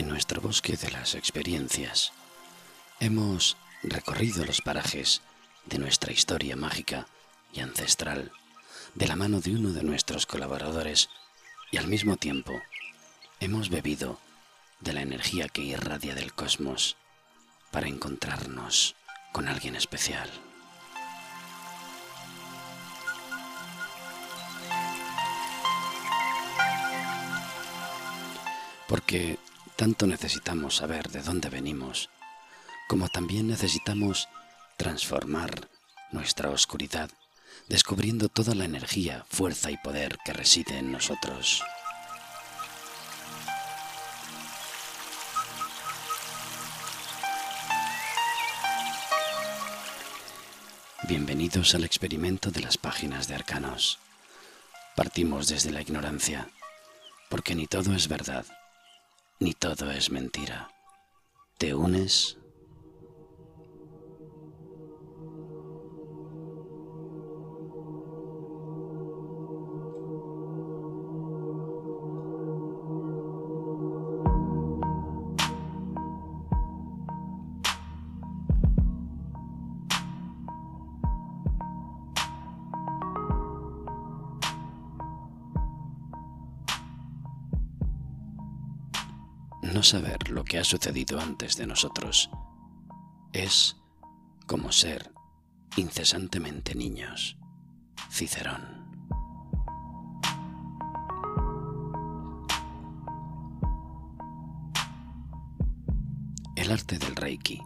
En nuestro bosque de las experiencias, hemos recorrido los parajes de nuestra historia mágica y ancestral de la mano de uno de nuestros colaboradores y al mismo tiempo hemos bebido de la energía que irradia del cosmos para encontrarnos con alguien especial. Porque tanto necesitamos saber de dónde venimos, como también necesitamos transformar nuestra oscuridad, descubriendo toda la energía, fuerza y poder que reside en nosotros. Bienvenidos al experimento de las páginas de Arcanos. Partimos desde la ignorancia, porque ni todo es verdad, ni todo es mentira. ¿Te unes? No saber lo que ha sucedido antes de nosotros es como ser incesantemente niños. Cicerón. El arte del Reiki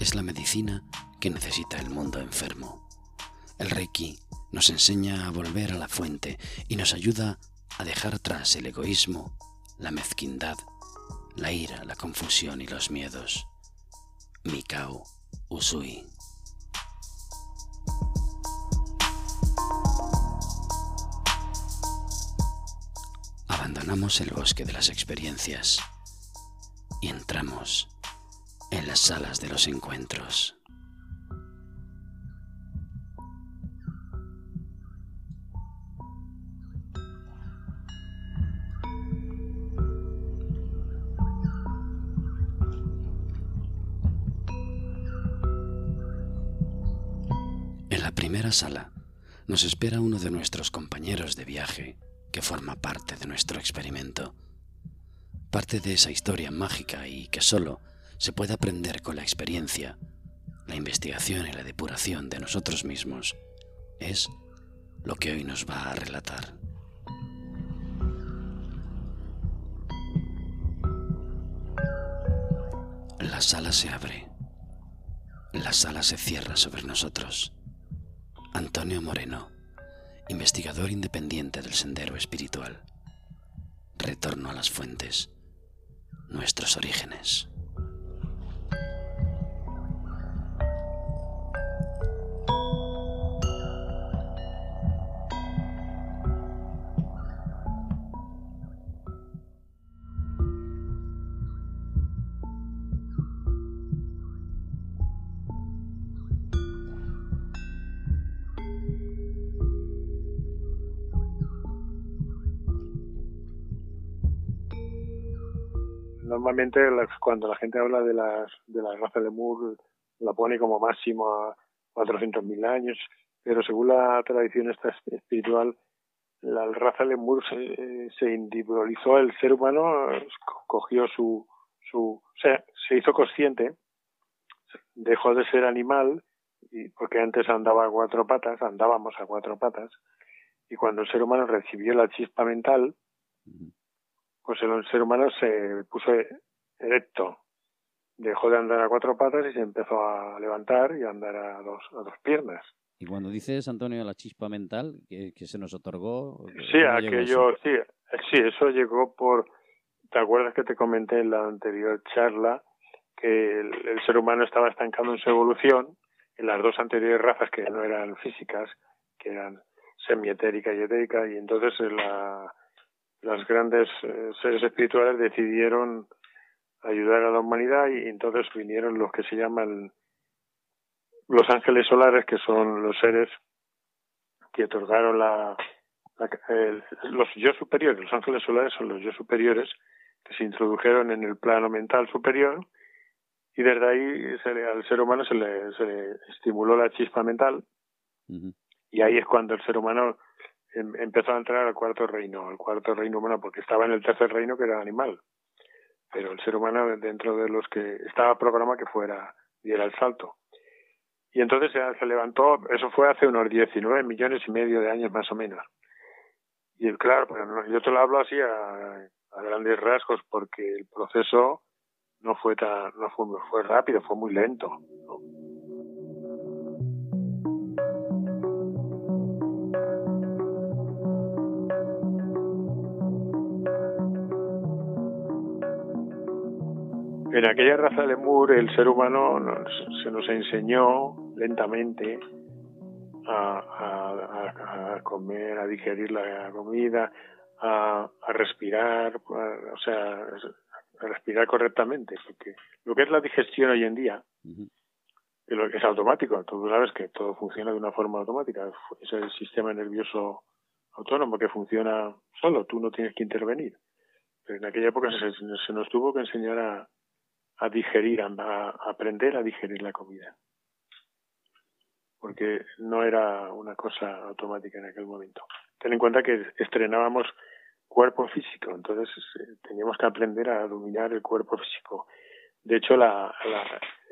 es la medicina que necesita el mundo enfermo. El Reiki nos enseña a volver a la fuente y nos ayuda a dejar atrás el egoísmo, la mezquindad la ira, la confusión y los miedos. Mikao Usui. Abandonamos el bosque de las experiencias y entramos en las salas de los encuentros. Sala nos espera uno de nuestros compañeros de viaje que forma parte de nuestro experimento, parte de esa historia mágica y que solo se puede aprender con la experiencia, la investigación y la depuración de nosotros mismos, es lo que hoy nos va a relatar. La sala se abre, la sala se cierra sobre nosotros Antonio Moreno, investigador independiente del Sendero Espiritual. Retorno a las fuentes, nuestros orígenes. Normalmente cuando la gente habla de las de la raza lemur la pone como máximo a 400.000 años, pero según la tradición espiritual, la raza lemur se, se individualizó, el ser humano cogió su, su, o sea, se hizo consciente, dejó de ser animal, y porque antes andaba a cuatro patas, andábamos a cuatro patas, y cuando el ser humano recibió la chispa mental, pues el ser humano se puso erecto, dejó de andar a cuatro patas y se empezó a levantar y a andar a dos, a dos piernas. Y cuando dices, Antonio, la chispa mental que, se nos otorgó... Sí, aquello, sí, sí, eso llegó por... ¿Te acuerdas que te comenté en la anterior charla que el, ser humano estaba estancado en su evolución en las dos anteriores razas que no eran físicas, que eran semietérica y etérica, y entonces la, los grandes eh, seres espirituales decidieron ayudar a la humanidad y entonces vinieron los que se llaman los ángeles solares, que son los seres que otorgaron la, los yo superiores. Los ángeles solares son los yo superiores que se introdujeron en el plano mental superior y desde ahí se le, al ser humano se le, se le estimuló la chispa mental y ahí es cuando el ser humano empezó a entrar al cuarto reino, al cuarto reino humano, porque estaba en el tercer reino que era animal. Pero el ser humano, dentro de los que estaba programado que fuera, diera el salto. Y entonces se, levantó, eso fue hace unos 19 millones y medio de años más o menos. Y claro, yo te lo hablo así a, a grandes rasgos porque el proceso no fue tan, no fue, fue rápido, fue muy lento. En aquella raza de Lemur el ser humano se nos enseñó lentamente a, comer, a digerir la comida, a, respirar, o sea, a respirar correctamente, porque lo que es la digestión hoy en día, lo que es automático, tú sabes que todo funciona de una forma automática, es el sistema nervioso autónomo que funciona solo, tú no tienes que intervenir. Pero en aquella época se, se nos tuvo que enseñar a, a digerir, a, aprender a digerir la comida. Porque no era una cosa automática en aquel momento. Ten en cuenta que estrenábamos cuerpo físico, entonces eh, teníamos que aprender a dominar el cuerpo físico. De hecho, la,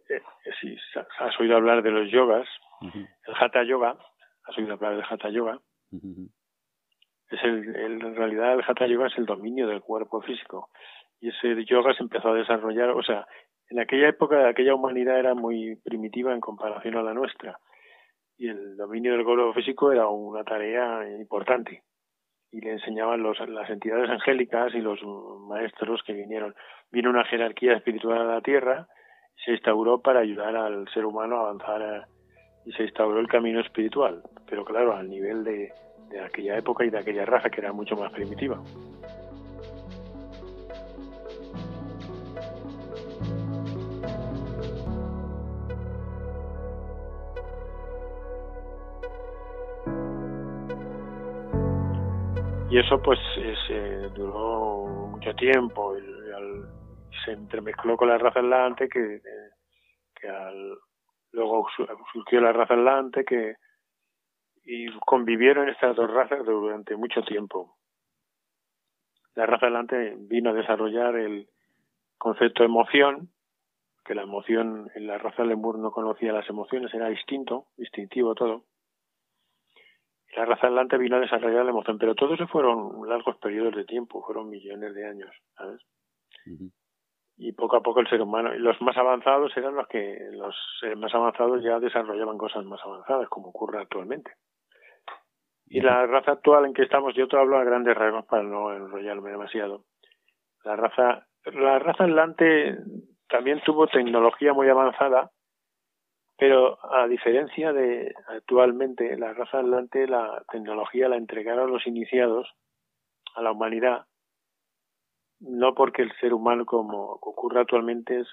eh, si has oído hablar de los yogas, el hatha yoga, has oído hablar del hatha yoga, es el, en realidad el hatha yoga es el dominio del cuerpo físico y ese yoga se empezó a desarrollar, o sea, en aquella época aquella humanidad era muy primitiva en comparación a la nuestra y el dominio del cuerpo físico era una tarea importante y le enseñaban los, las entidades angélicas y los maestros que vinieron. Vino una jerarquía espiritual a la Tierra, se instauró para ayudar al ser humano a avanzar eh, y se instauró el camino espiritual, pero claro, al nivel de, de aquella época y de aquella raza que era mucho más primitiva. Y eso pues se duró mucho tiempo se entremezcló con la raza atlante que, que al, luego surgió la raza atlante que y convivieron estas dos razas durante mucho tiempo. La raza atlante vino a desarrollar el concepto de emoción, que la emoción en la raza lemur no conocía las emociones, era distinto, distintivo todo la raza atlante vino a desarrollar la emoción, pero todo eso fueron largos periodos de tiempo, fueron millones de años, ¿sabes? Y poco a poco el ser humano, y los más avanzados eran los que, los más avanzados ya desarrollaban cosas más avanzadas, como ocurre actualmente. Y la raza actual en que estamos, yo te hablo a grandes rasgos para no enrollarme demasiado. La raza, la raza atlante también tuvo tecnología muy avanzada, pero a diferencia de actualmente, la raza atlante, la tecnología la entregaron los iniciados a la humanidad, no porque el ser humano, como ocurre actualmente, es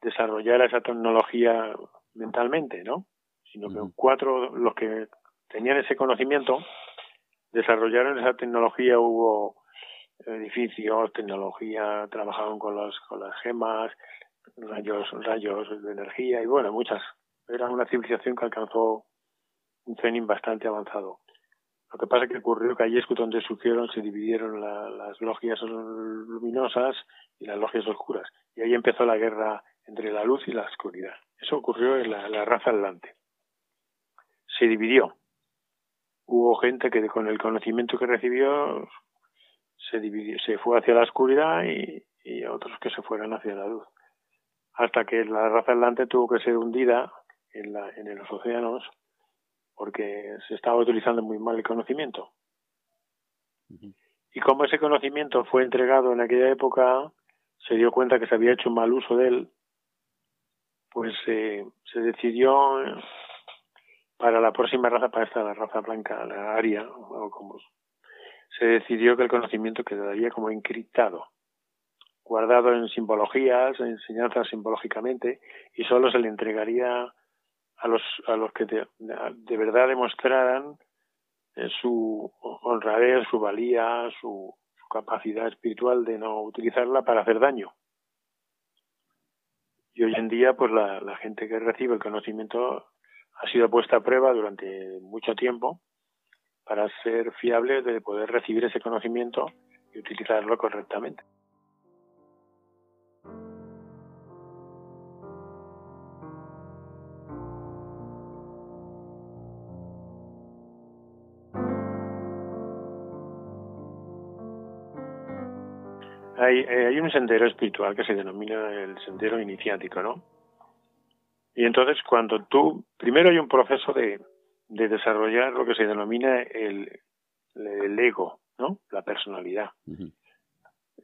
desarrollar esa tecnología mentalmente, ¿no? Sino que cuatro, los que tenían ese conocimiento, desarrollaron esa tecnología, hubo edificios, tecnología, trabajaron con, los, con las gemas, rayos, rayos de energía y bueno, muchas era una civilización que alcanzó un training bastante avanzado. Lo que pasa es que ocurrió que allí es donde surgieron, se dividieron las logias luminosas y las logias oscuras. Y ahí empezó la guerra entre la luz y la oscuridad. Eso ocurrió en la, raza atlante. Se dividió. Hubo gente que con el conocimiento que recibió se dividió, se fue hacia la oscuridad y, y otros que se fueron hacia la luz. Hasta que la raza atlante tuvo que ser hundida en, la, en los océanos porque se estaba utilizando muy mal el conocimiento. Y como ese conocimiento fue entregado en aquella época, se dio cuenta que se había hecho un mal uso de él, pues eh, se decidió para la próxima raza, para esta la raza blanca, la aria, o como se decidió que el conocimiento quedaría como encriptado, guardado en simbologías, en enseñanzas simbológicamente, y solo se le entregaría a los, a los que de, verdad demostraran eh, su honradez, su valía, su, capacidad espiritual de no utilizarla para hacer daño. Y hoy en día, pues la gente que recibe el conocimiento ha sido puesta a prueba durante mucho tiempo para ser fiable de poder recibir ese conocimiento y utilizarlo correctamente. Hay, eh, hay un sendero espiritual que se denomina el sendero iniciático, ¿no? Y entonces cuando tú, primero hay un proceso de, de desarrollar lo que se denomina el, el ego, ¿no? La personalidad.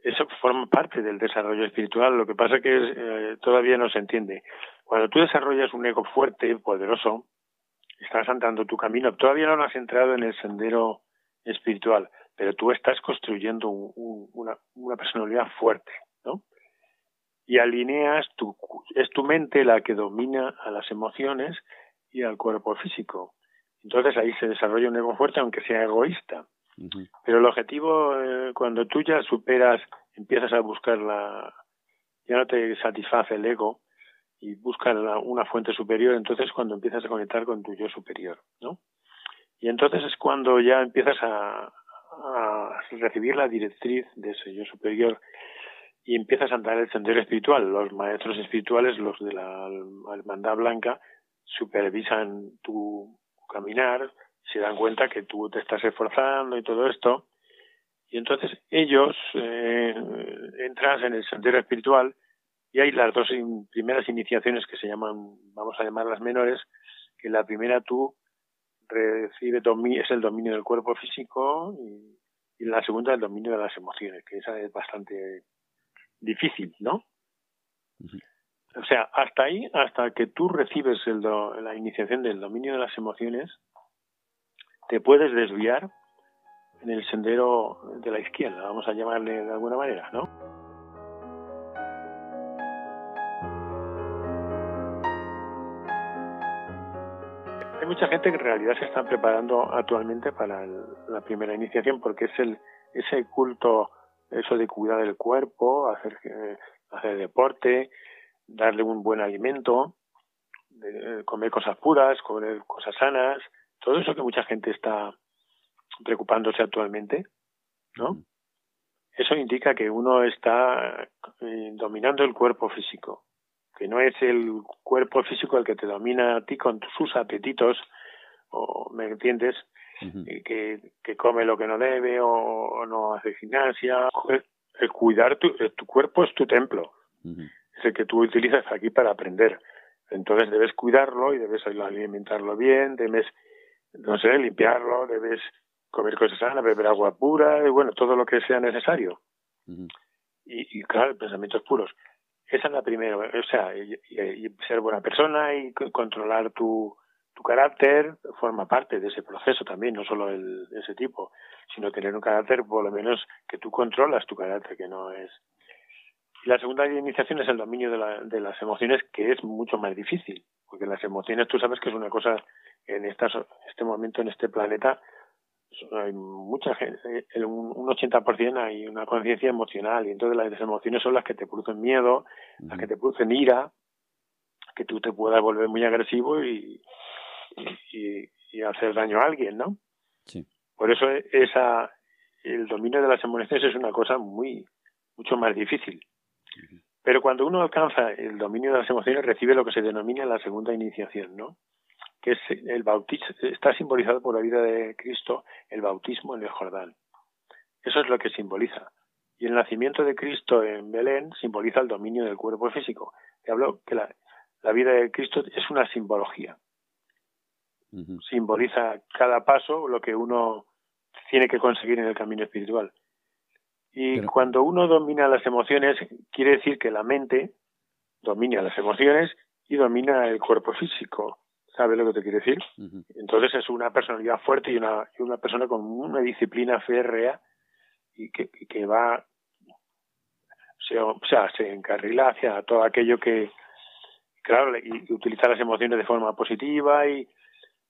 Eso forma parte del desarrollo espiritual, lo que pasa es que eh, todavía no se entiende. Cuando tú desarrollas un ego fuerte, poderoso, estás andando tu camino, todavía no has entrado en el sendero espiritual, pero tú estás construyendo una, una personalidad fuerte, ¿no? Y alineas tu, es tu mente la que domina a las emociones y al cuerpo físico. Entonces ahí se desarrolla un ego fuerte, aunque sea egoísta. Pero el objetivo, eh, cuando tú ya superas, empiezas a buscar la, ya no te satisface el ego y buscas una fuente superior, entonces cuando empiezas a conectar con tu yo superior, ¿no? Y entonces es cuando ya empiezas a, a recibir la directriz de ese superior y empiezas a andar el sendero espiritual. Los maestros espirituales, los de la hermandad blanca, supervisan tu caminar, se dan cuenta que tú te estás esforzando y todo esto, y entonces ellos eh, entras en el sendero espiritual y hay las dos primeras iniciaciones que se llaman, vamos a llamarlas menores, que la primera tú recibes es el dominio del cuerpo físico y, la segunda el dominio de las emociones, que esa es bastante difícil, ¿no? O sea, hasta ahí, hasta que tú recibes el la iniciación del dominio de las emociones, te puedes desviar en el sendero de la izquierda, vamos a llamarle de alguna manera, ¿no? Mucha gente que en realidad se está preparando actualmente para la primera iniciación porque es el ese culto, eso de cuidar del cuerpo, hacer, eh, hacer deporte, darle un buen alimento, de, comer cosas puras, comer cosas sanas, todo eso que mucha gente está preocupándose actualmente, ¿no? Eso indica que uno está eh, dominando el cuerpo físico, que no es el cuerpo físico el que te domina a ti con sus apetitos, o me entiendes, eh, que, que come lo que no debe o, no hace gimnasia. El, cuidar tu, tu cuerpo es tu templo es el que tú utilizas aquí para aprender. Entonces debes cuidarlo y debes alimentarlo bien, debes, no sé, limpiarlo, debes comer cosas sanas, beber agua pura, y bueno, todo lo que sea necesario. y, y, claro, pensamientos puros. Esa es la primera, o sea, y, ser buena persona y controlar tu, carácter forma parte de ese proceso también, no solo el, ese tipo, sino tener un carácter, por lo menos que tú controlas tu carácter, que no es. Y la segunda iniciación es el dominio de, la, de las emociones, que es mucho más difícil, porque las emociones tú sabes que es una cosa en estas, este momento en este planeta hay mucha gente, un, un 80% hay una conciencia emocional y entonces las emociones son las que te producen miedo, las que te producen ira, que tú te puedas volver muy agresivo y, y, y hacer daño a alguien, ¿no? Sí. Por eso esa el dominio de las emociones es una cosa muy mucho más difícil. Pero cuando uno alcanza el dominio de las emociones, recibe lo que se denomina la segunda iniciación, ¿no? Que es el bautismo, está simbolizado por la vida de Cristo, el bautismo en el Jordán. Eso es lo que simboliza. Y el nacimiento de Cristo en Belén simboliza el dominio del cuerpo físico. Te hablo que la, la vida de Cristo es una simbología. Simboliza cada paso lo que uno tiene que conseguir en el camino espiritual. Y cuando uno domina las emociones, quiere decir que la mente domina las emociones y domina el cuerpo físico. ¿Sabes lo que te quiere decir? Entonces es una personalidad fuerte y una, y una persona con una disciplina férrea y que, que va, se, o sea, se encarrila hacia todo aquello que, claro, y, utiliza las emociones de forma positiva y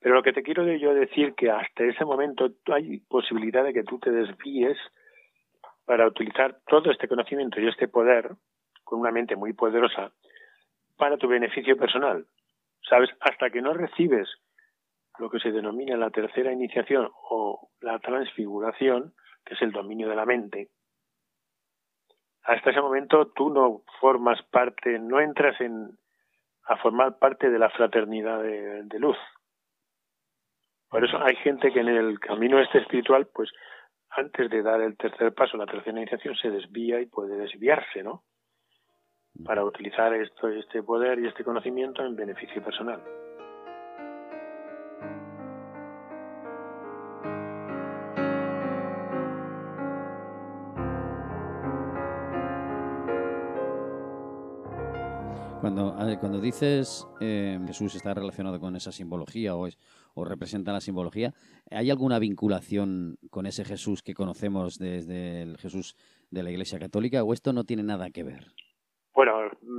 pero lo que te quiero yo decir que hasta ese momento hay posibilidad de que tú te desvíes para utilizar todo este conocimiento y este poder con una mente muy poderosa para tu beneficio personal. ¿Sabes? Hasta que no recibes lo que se denomina la tercera iniciación o la transfiguración, que es el dominio de la mente, hasta ese momento tú no formas parte, no entras en a formar parte de la fraternidad de, de luz. Por eso hay gente que en el camino este espiritual, pues antes de dar el tercer paso, la tercera iniciación, se desvía y puede desviarse, ¿no? Para utilizar esto, este poder y este conocimiento en beneficio personal. Cuando, cuando dices eh, Jesús está relacionado con esa simbología o, es, o representa la simbología, ¿hay alguna vinculación con ese Jesús que conocemos desde el Jesús de la Iglesia Católica o esto no tiene nada que ver?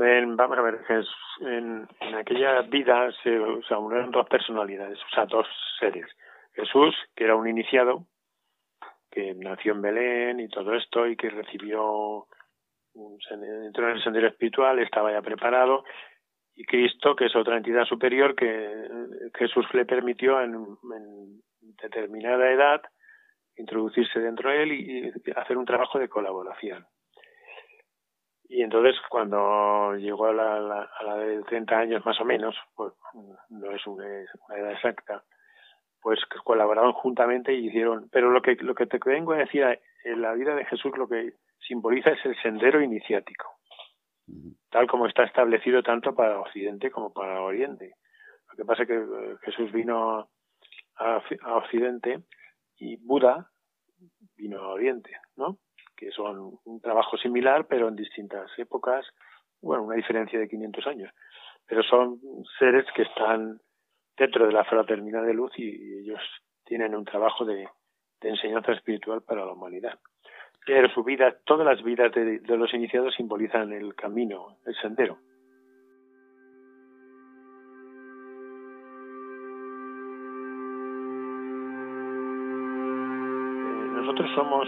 Bueno, vamos a ver, en, en aquella vida se, se unieron dos personalidades, o sea, dos seres. Jesús, que era un iniciado, que nació en Belén y todo esto, y que recibió entró en el sendero espiritual, estaba ya preparado, y Cristo, que es otra entidad superior, que Jesús le permitió en, determinada edad introducirse dentro de él y, hacer un trabajo de colaboración. Y entonces, cuando llegó a la, a la de 30 años más o menos, pues no es una, edad exacta, pues colaboraron juntamente y hicieron. Pero lo que, lo que te vengo a decir, en la vida de Jesús, lo que simboliza es el sendero iniciático, tal como está establecido tanto para Occidente como para Oriente. Lo que pasa es que eh, Jesús vino a, Occidente y Buda vino a Oriente, ¿no? Que son un trabajo similar, pero en distintas épocas, bueno, una diferencia de 500 años. Pero son seres que están dentro de la fraternidad de luz y ellos tienen un trabajo de enseñanza espiritual para la humanidad. Pero su vida, todas las vidas de, los iniciados simbolizan el camino, el sendero. Eh, nosotros somos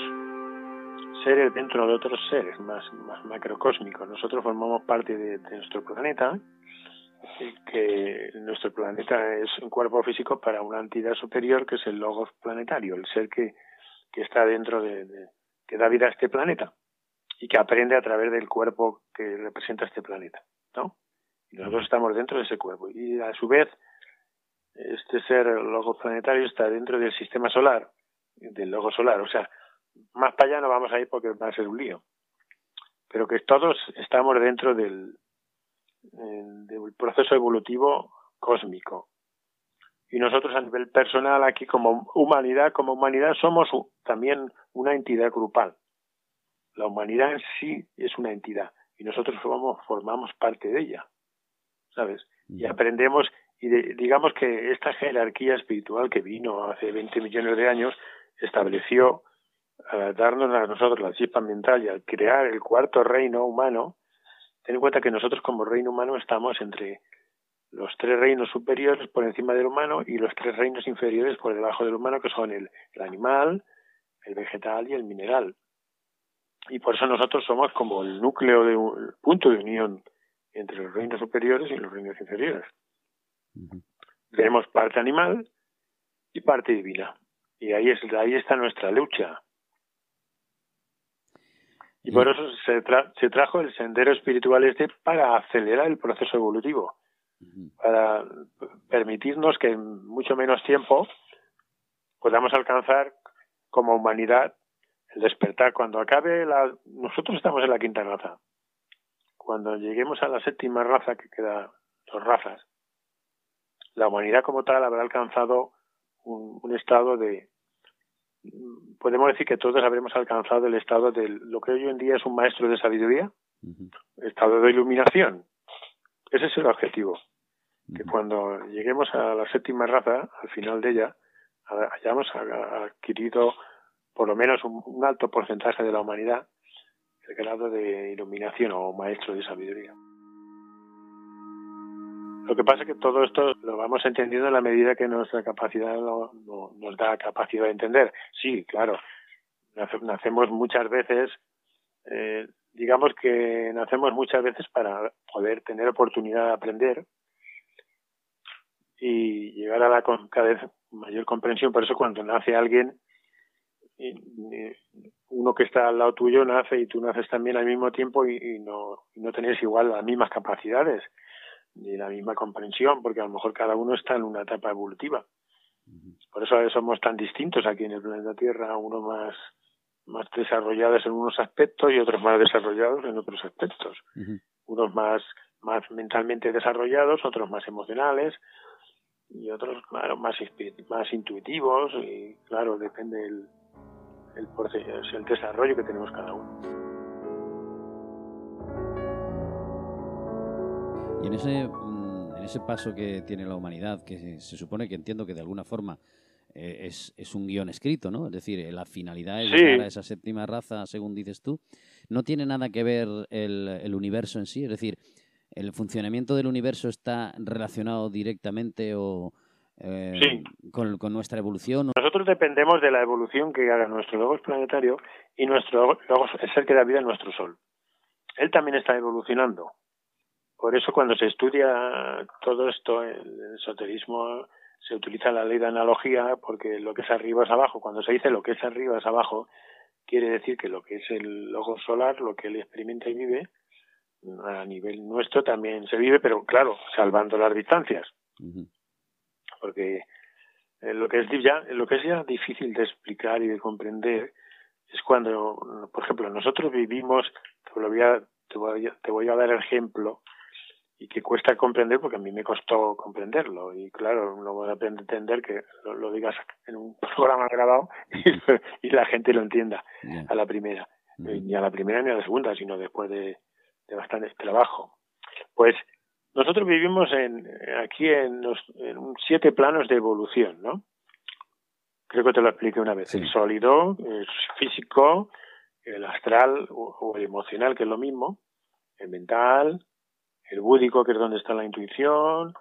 seres dentro de otros seres más, más macrocósmicos. Nosotros formamos parte de, nuestro planeta, que nuestro planeta es un cuerpo físico para una entidad superior que es el logos planetario, el ser que, que está dentro de, que da vida a este planeta y que aprende a través del cuerpo que representa este planeta, ¿no? Y nosotros estamos dentro de ese cuerpo y a su vez este ser logo planetario está dentro del sistema solar, del logo solar, o sea, más para allá no vamos a ir porque va a ser un lío, pero que todos estamos dentro del, del proceso evolutivo cósmico. Y nosotros a nivel personal aquí como humanidad, como humanidad somos también una entidad grupal. La humanidad en sí es una entidad y nosotros formamos, formamos parte de ella, ¿sabes? Y aprendemos y digamos que esta jerarquía espiritual que vino hace 20 millones de años estableció al darnos a nosotros la chispa mental y al crear el cuarto reino humano, ten en cuenta que nosotros como reino humano estamos entre los tres reinos superiores por encima del humano y los tres reinos inferiores por debajo del humano, que son el animal, el vegetal y el mineral. Y por eso nosotros somos como el núcleo de un punto de unión entre los reinos superiores y los reinos inferiores. Tenemos parte animal y parte divina. Y ahí, es, ahí está nuestra lucha. Y por eso se, se trajo el sendero espiritual este para acelerar el proceso evolutivo, para permitirnos que en mucho menos tiempo podamos alcanzar como humanidad el despertar. Cuando acabe la... Nosotros estamos en la quinta raza. Cuando lleguemos a la séptima raza, que queda dos razas, la humanidad como tal habrá alcanzado un, estado de... Podemos decir que todos habremos alcanzado el estado de lo que hoy en día es un maestro de sabiduría, estado de iluminación. Ese es el objetivo. Que cuando lleguemos a la séptima raza, al final de ella, hayamos adquirido por lo menos un, alto porcentaje de la humanidad el grado de iluminación o maestro de sabiduría. Lo que pasa es que todo esto lo vamos entendiendo en la medida que nuestra capacidad nos da capacidad de entender. Sí, claro, nacemos muchas veces, eh, digamos que nacemos muchas veces para poder tener oportunidad de aprender y llegar a la cada vez mayor comprensión. Por eso cuando nace alguien, uno que está al lado tuyo nace y tú naces también al mismo tiempo y, no, y no tenés igual las mismas capacidades ni la misma comprensión, porque a lo mejor cada uno está en una etapa evolutiva. Por eso somos tan distintos aquí en el planeta Tierra, uno más más desarrollados en unos aspectos y otros más desarrollados en otros aspectos. Unos más más mentalmente desarrollados, otros más emocionales y otros claro más más intuitivos y claro depende el el, el desarrollo que tenemos cada uno. Y en ese mm, en ese paso que tiene la humanidad, que se supone que entiendo que de alguna forma eh, es, es, un guion escrito, ¿no? Es decir, eh, la finalidad es llegar a esa séptima raza, según dices tú. ¿No tiene nada que ver el, el, universo en sí? Es decir, ¿el funcionamiento del universo está relacionado directamente o eh, con, con, nuestra evolución? Nosotros dependemos de la evolución que haga nuestro logos planetario y nuestro logos, el ser que da vida en nuestro Sol. Él también está evolucionando. Por eso cuando se estudia todo esto, el esoterismo se utiliza la ley de analogía porque lo que es arriba es abajo. Cuando se dice lo que es arriba es abajo, quiere decir que lo que es el logo solar, lo que él experimenta y vive, a nivel nuestro también se vive, pero claro, salvando las distancias. Porque eh, lo que es ya, lo que es ya difícil de explicar y de comprender es cuando, por ejemplo, nosotros vivimos, te, voy a, te, voy a, te voy a dar el ejemplo y que cuesta comprender porque a mí me costó comprenderlo. Y claro no voy a entender que lo, digas en un programa grabado y, la gente lo entienda a la primera. Ni a la primera ni a la segunda sino después de, de bastante trabajo. Pues nosotros vivimos en aquí en, los, en siete planos de evolución no creo que te lo expliqué una vez. El sólido el físico el astral o el emocional que es lo mismo el mental el búdico, que es donde está la intuición,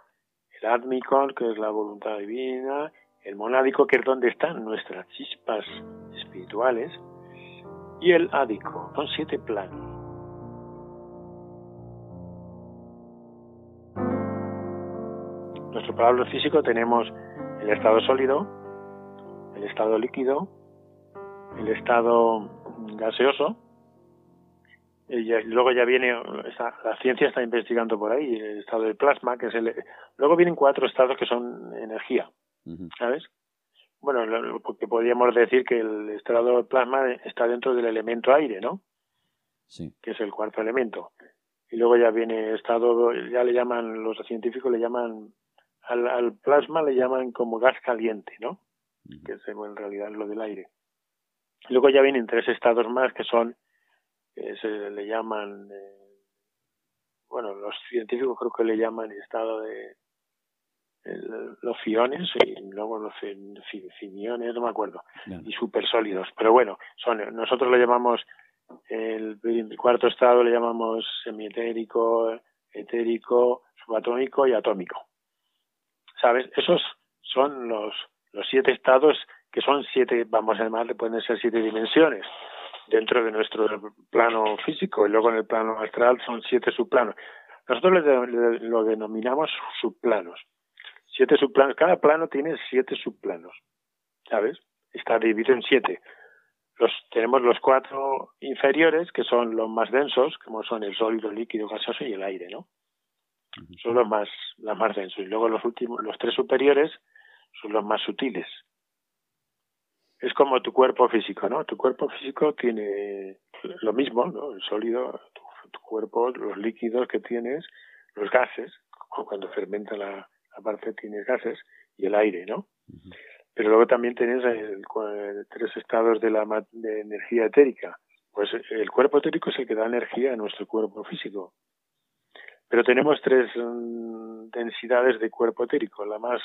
el átmico, que es la voluntad divina, el monádico, que es donde están nuestras chispas espirituales, y el ádico. Son siete planos. Nuestro plano físico tenemos el estado sólido, el estado líquido, el estado gaseoso, y luego ya viene, la ciencia está investigando por ahí el estado del plasma, que es el... Luego vienen cuatro estados que son energía, ¿sabes? Bueno, porque podríamos decir que el estado del plasma está dentro del elemento aire, ¿no? Sí. Que es el cuarto elemento. Y luego ya viene estado, ya le llaman, los científicos le llaman, al, al plasma le llaman como gas caliente, ¿no? Que es en realidad lo del aire. Luego ya vienen tres estados más que son que se le llaman, eh, bueno, los científicos creo que le llaman estado de los fiones y luego los finiones, no me acuerdo, y super sólidos. Pero bueno, son nosotros le llamamos el, cuarto estado le llamamos semietérico, etérico, subatómico y atómico. ¿Sabes? Esos son los, los siete estados que son siete, vamos a llamarle, pueden ser siete dimensiones dentro de nuestro plano físico y luego en el plano astral son siete subplanos. Nosotros lo denominamos subplanos. Siete subplanos. Cada plano tiene siete subplanos. ¿Sabes? Está dividido en siete. Los, tenemos los cuatro inferiores, que son los más densos, como son el sólido, el líquido, gaseoso y el aire, ¿no? Son los más, los más densos. Y luego los últimos, los tres superiores son los más sutiles, es como tu cuerpo físico, ¿no? Tu cuerpo físico tiene lo mismo, ¿no? El sólido, tu, cuerpo, los líquidos que tienes, los gases, cuando fermenta la, parte tienes gases, y el aire, ¿no? Pero luego también tienes el, tres estados de la de energía etérica. Pues el cuerpo etérico es el que da energía a nuestro cuerpo físico. Pero tenemos tres mm, densidades de cuerpo etérico. La más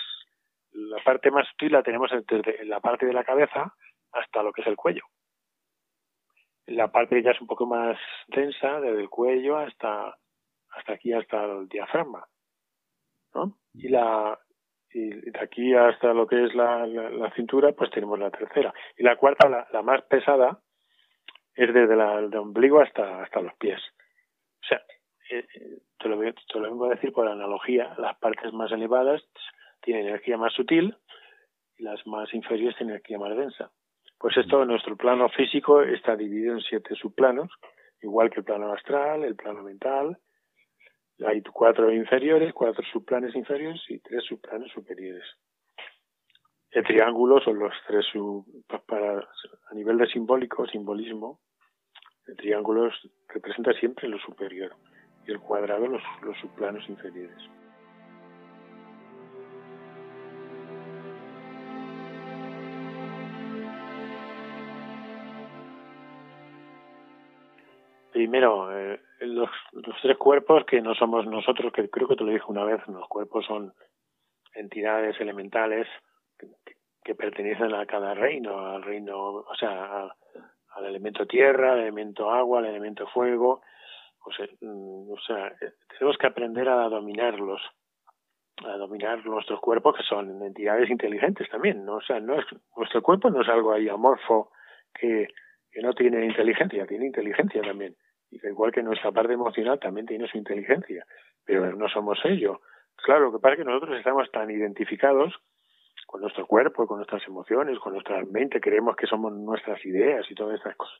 la parte más sutil la tenemos desde la parte de la cabeza hasta lo que es el cuello. La parte ya es un poco más densa, desde el cuello hasta, hasta aquí, hasta el diafragma. ¿no? Y la, y de aquí hasta lo que es la, la, cintura, pues tenemos la tercera. Y la cuarta, la, la más pesada, es desde la, el ombligo hasta, hasta los pies. O sea, eh, te, lo, te lo vengo a decir por analogía, las partes más elevadas tienen energía más sutil y las más inferiores tienen energía más densa. Pues esto, nuestro plano físico está dividido en siete subplanos, igual que el plano astral, el plano mental, hay cuatro inferiores, cuatro subplanes inferiores y tres subplanes superiores. El triángulo son los tres sub, para a nivel de simbólico, simbolismo, el triángulo representa siempre lo superior y el cuadrado los, los subplanos inferiores. Primero, eh, los, tres cuerpos que no somos nosotros, que creo que te lo dije una vez, los cuerpos son entidades elementales que, pertenecen a cada reino, al reino, o sea, al, elemento tierra, al elemento agua, al elemento fuego. O sea, mm, o sea, eh, tenemos que aprender a dominarlos, a dominar nuestros cuerpos que son entidades inteligentes también, ¿no? Sea, no es, nuestro cuerpo no es algo ahí amorfo que no tiene inteligencia, tiene inteligencia también igual que nuestra parte emocional también tiene su inteligencia, pero no somos ello. Claro, lo que pasa es que nosotros estamos tan identificados con nuestro cuerpo, con nuestras emociones, con nuestra mente, creemos que somos nuestras ideas y todas estas cosas.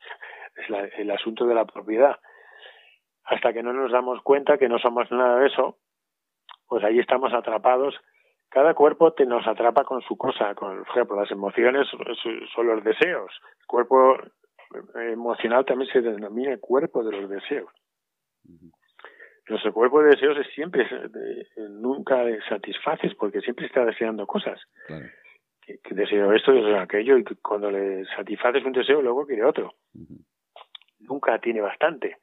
Es el asunto de la propiedad. Hasta que no nos damos cuenta que no somos nada de eso, pues ahí estamos atrapados. Cada cuerpo te nos atrapa con su cosa, con, por ejemplo, las emociones son los deseos. El cuerpo emocional también se denomina el cuerpo de los deseos. Nuestro cuerpo de deseos es siempre, nunca satisfaces porque siempre está deseando cosas. Que, deseo esto, deseo aquello, y cuando le satisfaces un deseo, luego quiere otro. Nunca tiene bastante.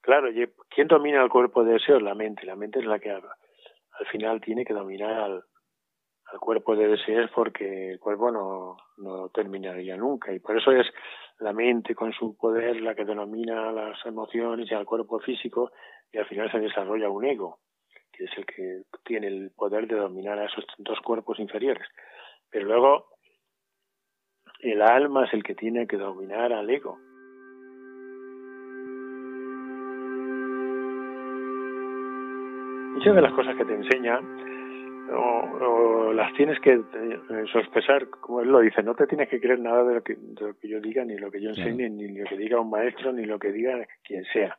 Claro, ¿quién domina el cuerpo de deseos? La mente. La mente es la que al final tiene que dominar al, al cuerpo de deseos porque el cuerpo no, no terminaría nunca. Y por eso es la mente con su poder la que denomina las emociones y al cuerpo físico y al final se desarrolla un ego, que es el que tiene el poder de dominar a esos dos cuerpos inferiores. Pero luego el alma es el que tiene que dominar al ego. Muchas de las cosas que te enseña o, las tienes que eh, sospechar, como él lo dice, no te tienes que creer nada de lo que, yo diga, ni lo que yo enseñe, ni lo que diga un maestro, ni lo que diga quien sea.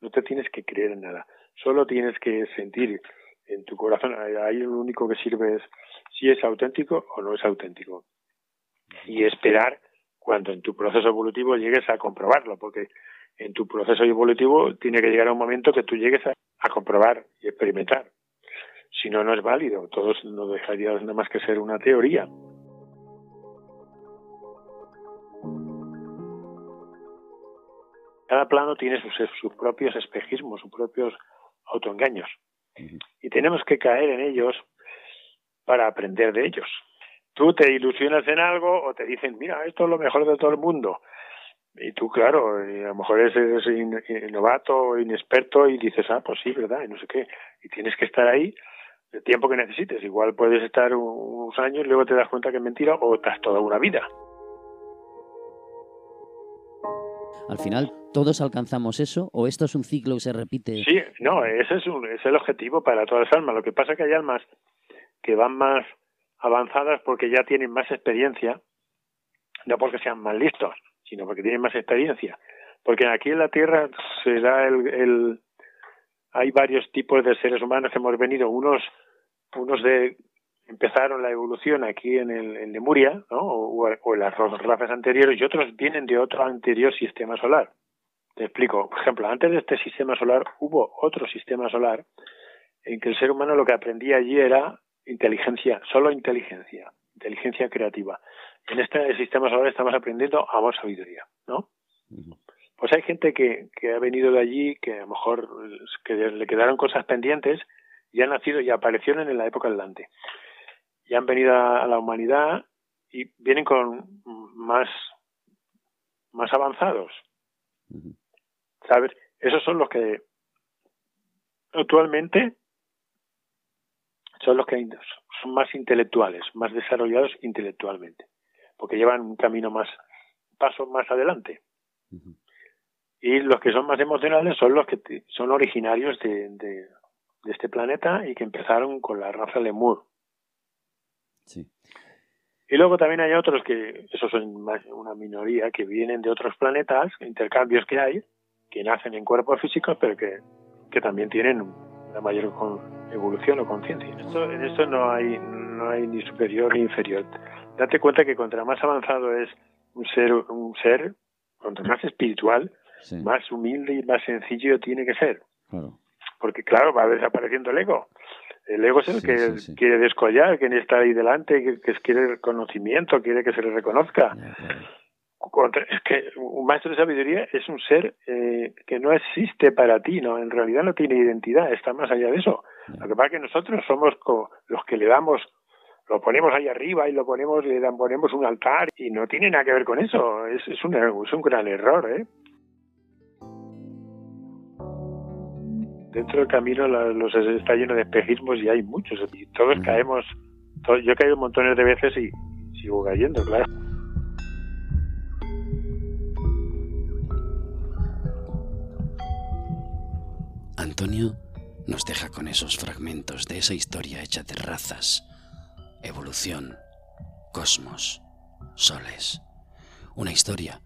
No te tienes que creer en nada. Solo tienes que sentir en tu corazón, ahí lo único que sirve es si es auténtico o no es auténtico. Y esperar cuando en tu proceso evolutivo llegues a comprobarlo, porque en tu proceso evolutivo tiene que llegar a un momento que tú llegues a comprobar y experimentar si no, no es válido. Todos no dejaría nada más que ser una teoría. Cada plano tiene sus, propios espejismos, sus propios autoengaños. Y tenemos que caer en ellos para aprender de ellos. Tú te ilusionas en algo o te dicen, mira, esto es lo mejor de todo el mundo. Y tú, claro, a lo mejor eres, novato o inexperto y dices, ah, pues sí, ¿verdad? Y no sé qué. Y tienes que estar ahí el tiempo que necesites. Igual puedes estar unos años y luego te das cuenta que es mentira o estás toda una vida. Al final, ¿todos alcanzamos eso o esto es un ciclo que se repite? Sí, no, ese es, un, es el objetivo para todas las almas. Lo que pasa es que hay almas que van más avanzadas porque ya tienen más experiencia, no porque sean más listos, sino porque tienen más experiencia. Porque aquí en la Tierra se da el, el hay varios tipos de seres humanos que hemos venido, unos unos de empezaron la evolución aquí en, el, en Lemuria, ¿no? o, en las razas anteriores, y otros vienen de otro anterior sistema solar. Te explico. Por ejemplo, antes de este sistema solar hubo otro sistema solar en que el ser humano lo que aprendía allí era inteligencia, solo inteligencia, inteligencia creativa. En este sistema solar estamos aprendiendo amor, sabiduría, ¿no? Pues hay gente que, que ha venido de allí, que a lo mejor que le quedaron cosas pendientes y han nacido y aparecieron en la época adelante. Y han venido a la humanidad y vienen con más, más avanzados. ¿Sabes? Esos son los que actualmente son los que son más intelectuales, más desarrollados intelectualmente, porque llevan un camino más, paso más adelante. Y los que son más emocionales son los que son originarios de, de, este planeta y que empezaron con la raza Lemur. Sí. Y luego también hay otros que, esos son más una minoría, que vienen de otros planetas, intercambios que hay, que nacen en cuerpos físicos, pero que, que también tienen una mayor evolución o conciencia. En esto no hay, no hay ni superior ni inferior. Date cuenta que contra más avanzado es un ser, un ser, contra más espiritual, más humilde y más sencillo tiene que ser. Porque claro, va desapareciendo el ego. El ego es el que quiere descollar, que está ahí delante, que, que, quiere conocimiento, quiere que se le reconozca. Es que un maestro de sabiduría es un ser eh, que no existe para ti, no, en realidad no tiene identidad, está más allá de eso. Lo que pasa es que nosotros somos los que le damos, lo ponemos ahí arriba y lo ponemos, le dan, ponemos un altar y no tiene nada que ver con eso. Es, es, un, es un gran error, ¿eh? Dentro del camino los está lleno de espejismos y hay muchos. Y todos caemos yo he caído montones de veces y sigo cayendo claro. Antonio nos deja con esos fragmentos de esa historia hecha de razas, evolución, cosmos, soles. Una historia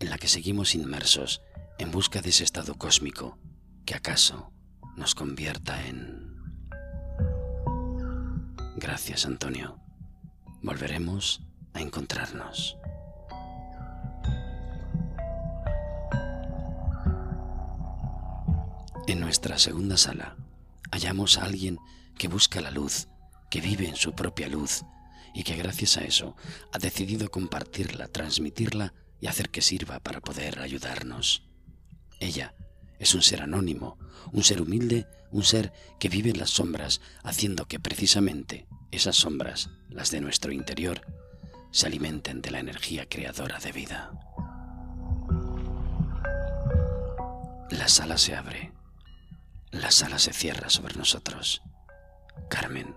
en la que seguimos inmersos en busca de ese estado cósmico que acaso nos convierta en... Gracias, Antonio. Volveremos a encontrarnos. En nuestra segunda sala hallamos a alguien que busca la luz, que vive en su propia luz y que gracias a eso ha decidido compartirla, transmitirla y hacer que sirva para poder ayudarnos. Ella es un ser anónimo, un ser humilde, un ser que vive en las sombras, haciendo que precisamente esas sombras, las de nuestro interior, se alimenten de la energía creadora de vida. La sala se abre, la sala se cierra sobre nosotros. Carmen,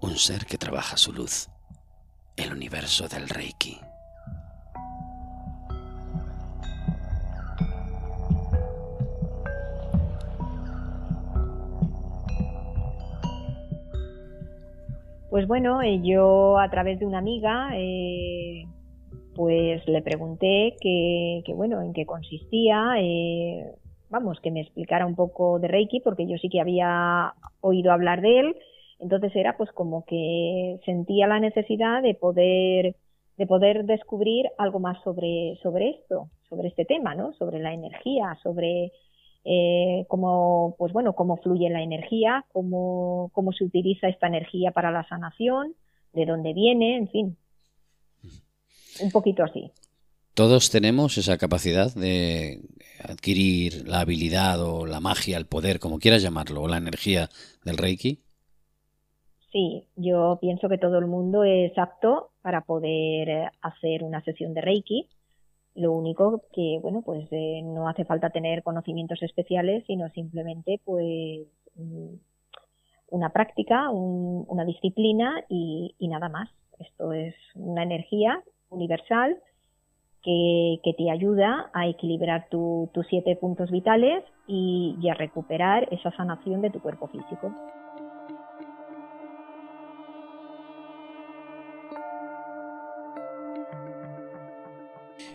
un ser que trabaja su luz, el universo del Reiki. Pues bueno, eh, yo a través de una amiga, eh, pues le pregunté que, bueno, en qué consistía, eh, vamos, que me explicara un poco de Reiki, porque yo sí que había oído hablar de él, entonces era pues como que sentía la necesidad de poder de poder descubrir algo más sobre sobre esto, sobre este tema, ¿no? Sobre la energía, sobre eh, cómo, pues bueno, cómo fluye la energía, cómo, cómo se utiliza esta energía para la sanación, de dónde viene, en fin. Un poquito así. Todos tenemos esa capacidad de adquirir la habilidad o la magia, el poder, como quieras llamarlo, o la energía del Reiki. Sí, yo pienso que todo el mundo es apto para poder hacer una sesión de Reiki lo único que, bueno, pues eh, no hace falta tener conocimientos especiales, sino simplemente, pues, una práctica, una disciplina y, nada más. Esto es una energía universal que, que te ayuda a equilibrar tus siete puntos vitales y a recuperar esa sanación de tu cuerpo físico.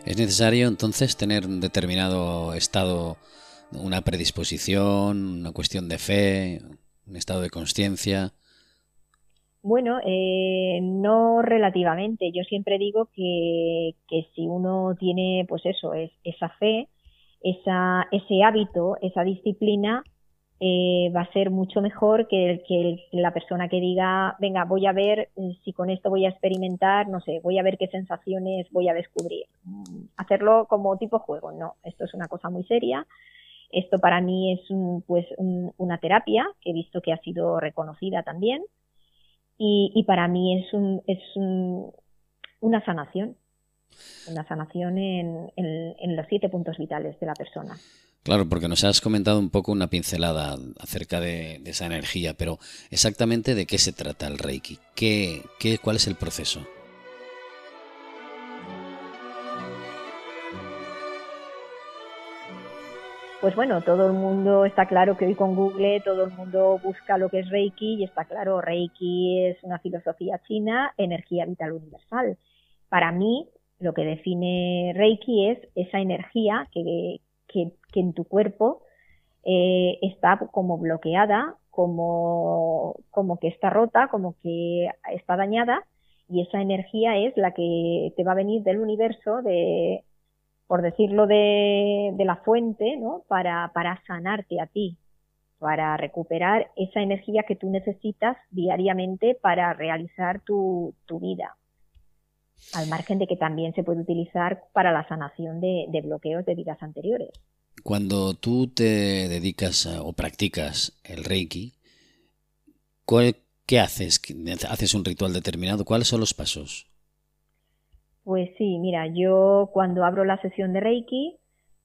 ¿Es necesario entonces tener un determinado estado, una predisposición, una cuestión de fe, un estado de conciencia? Bueno, eh, no relativamente. Yo siempre digo que, que, si uno tiene, pues eso, es, esa fe, esa, ese hábito, esa disciplina, eh, va a ser mucho mejor que, que la persona que diga, venga, voy a ver eh, si con esto voy a experimentar, no sé, voy a ver qué sensaciones voy a descubrir. Mm, hacerlo como tipo juego, no, esto es una cosa muy seria. Esto para mí es pues una terapia que he visto que ha sido reconocida también y, y para mí es, un, es una sanación, una sanación en, en los siete puntos vitales de la persona. Claro, porque nos has comentado un poco una pincelada acerca de, esa energía, pero exactamente de qué se trata el Reiki, ¿Qué, qué, ¿cuál es el proceso? Pues bueno, todo el mundo está claro que hoy con Google todo el mundo busca lo que es Reiki y está claro, Reiki es una filosofía china, energía vital universal. Para mí, lo que define Reiki es esa energía que, que, en tu cuerpo eh, está como bloqueada, como, como que está rota, como que está dañada, y esa energía es la que te va a venir del universo, de, por decirlo de, de la fuente, ¿no? Para, para sanarte a ti, para recuperar esa energía que tú necesitas diariamente para realizar tu, tu vida al margen de que también se puede utilizar para la sanación de, bloqueos de vidas anteriores. Cuando tú te dedicas o practicas el Reiki, ¿qué haces? ¿Haces un ritual determinado? ¿Cuáles son los pasos? Pues sí, mira, yo cuando abro la sesión de Reiki,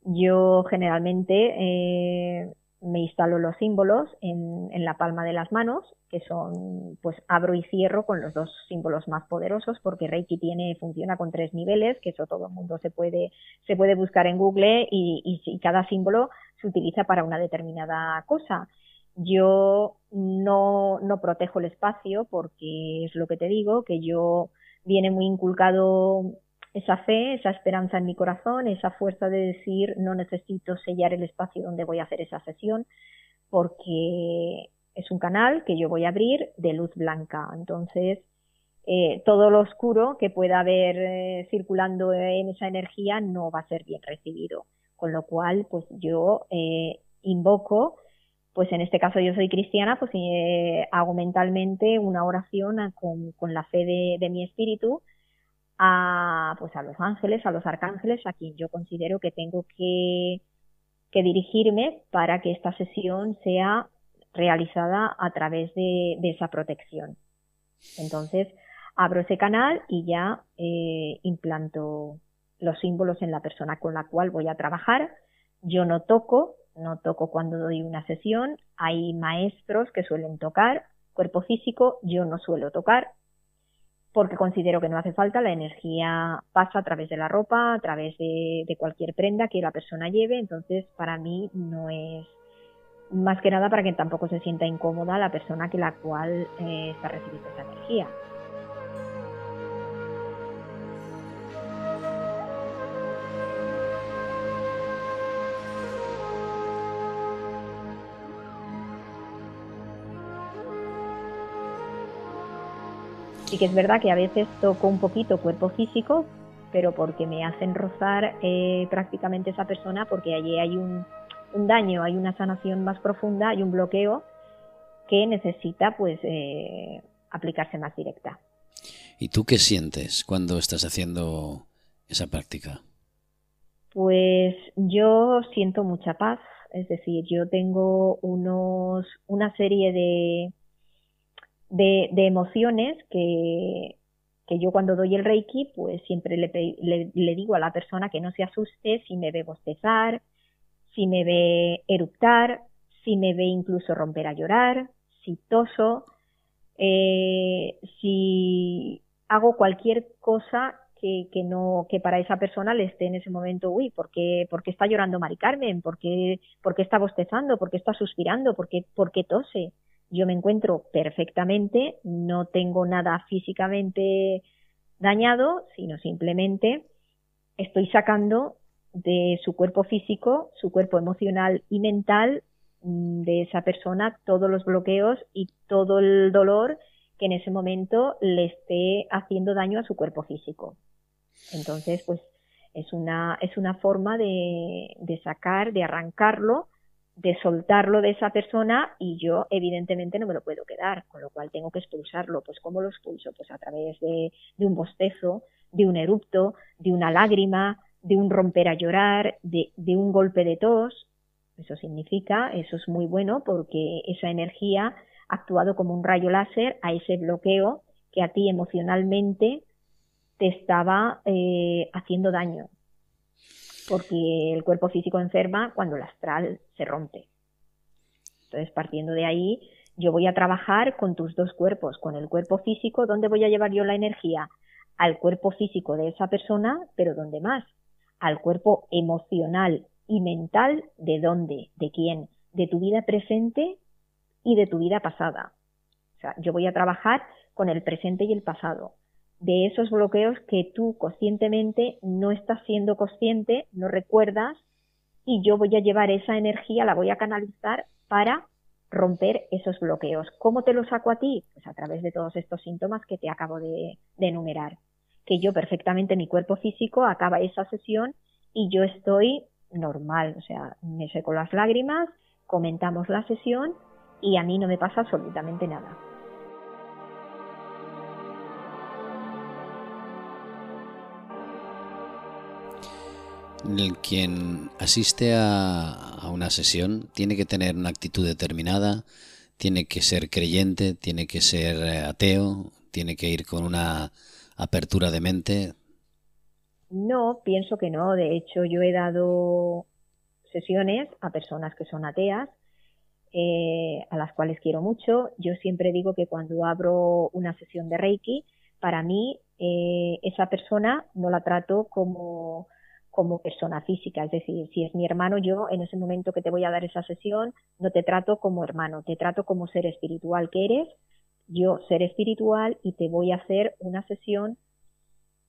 yo generalmente eh, me instalo los símbolos en, en, la palma de las manos, que son, pues abro y cierro con los dos símbolos más poderosos, porque Reiki tiene, funciona con tres niveles, que eso todo el mundo se puede, se puede buscar en Google y, y, cada símbolo se utiliza para una determinada cosa. Yo no, no protejo el espacio porque es lo que te digo, que yo viene muy inculcado esa fe, esa esperanza en mi corazón, esa fuerza de decir no necesito sellar el espacio donde voy a hacer esa sesión porque es un canal que yo voy a abrir de luz blanca. Entonces, eh, todo lo oscuro que pueda haber eh, circulando en esa energía no va a ser bien recibido. Con lo cual, pues yo eh, invoco, pues en este caso yo soy cristiana, pues hago mentalmente una oración con, con la fe de, de mi espíritu a, pues a los ángeles, a los arcángeles, a quien yo considero que tengo que, que dirigirme para que esta sesión sea realizada a través de, de esa protección. Entonces, abro ese canal y ya eh, implanto los símbolos en la persona con la cual voy a trabajar. Yo no toco, no toco cuando doy una sesión. Hay maestros que suelen tocar cuerpo físico, yo no suelo tocar porque considero que no hace falta, la energía pasa a través de la ropa, a través de, cualquier prenda que la persona lleve, entonces para mí no es más que nada para que tampoco se sienta incómoda la persona que la cual eh, está recibiendo esa energía. Sí que es verdad que a veces toco un poquito cuerpo físico, pero porque me hacen rozar eh, prácticamente esa persona, porque allí hay un, daño, hay una sanación más profunda, hay un bloqueo que necesita pues eh, aplicarse más directa. ¿Y tú qué sientes cuando estás haciendo esa práctica? Pues yo siento mucha paz, es decir, yo tengo unos, una serie de, de, emociones que, que yo cuando doy el reiki, pues siempre le, le, digo a la persona que no se asuste si me ve bostezar, si me ve eruptar, si me ve incluso romper a llorar, si toso, eh, si hago cualquier cosa que, que, no, que para esa persona le esté en ese momento, uy, ¿por qué, está llorando Mari Carmen? ¿Por qué, por qué está bostezando? ¿Por qué está suspirando? ¿Por qué, por qué tose? yo me encuentro perfectamente, no tengo nada físicamente dañado, sino simplemente estoy sacando de su cuerpo físico, su cuerpo emocional y mental mm, de esa persona todos los bloqueos y todo el dolor que en ese momento le esté haciendo daño a su cuerpo físico. Entonces, pues es una, es una forma de, de sacar, de arrancarlo de soltarlo de esa persona y yo evidentemente no me lo puedo quedar, con lo cual tengo que expulsarlo. Pues ¿cómo lo expulso? Pues a través de, de un bostezo, de un erupto, de una lágrima, de un romper a llorar, de, de un golpe de tos. Eso significa, eso es muy bueno porque esa energía ha actuado como un rayo láser a ese bloqueo que a ti emocionalmente te estaba eh, haciendo daño. porque el cuerpo físico enferma cuando el astral se rompe. Entonces, partiendo de ahí, yo voy a trabajar con tus dos cuerpos, con el cuerpo físico, ¿dónde voy a llevar yo la energía? Al cuerpo físico de esa persona, pero ¿dónde más? Al cuerpo emocional y mental, ¿de dónde? ¿De quién? De tu vida presente y de tu vida pasada. O sea, yo voy a trabajar con el presente y el pasado. De esos bloqueos que tú conscientemente no estás siendo consciente, no recuerdas, y yo voy a llevar esa energía, la voy a canalizar para romper esos bloqueos. ¿Cómo te lo saco a ti? Pues a través de todos estos síntomas que te acabo de, enumerar. Que yo perfectamente, mi cuerpo físico acaba esa sesión y yo estoy normal, o sea, me seco las lágrimas, comentamos la sesión y a mí no me pasa absolutamente nada. Quien asiste a, una sesión tiene que tener una actitud determinada, tiene que ser creyente, tiene que ser eh, ateo, tiene que ir con una apertura de mente. No, pienso que no. De hecho, yo he dado sesiones a personas que son ateas, eh, a las cuales quiero mucho. Yo siempre digo que cuando abro una sesión de Reiki, para mí eh, esa persona no la trato como como persona física. Es decir, si es mi hermano, yo en ese momento que te voy a dar esa sesión, no te trato como hermano, te trato como ser espiritual que eres, yo ser espiritual y te voy a hacer una sesión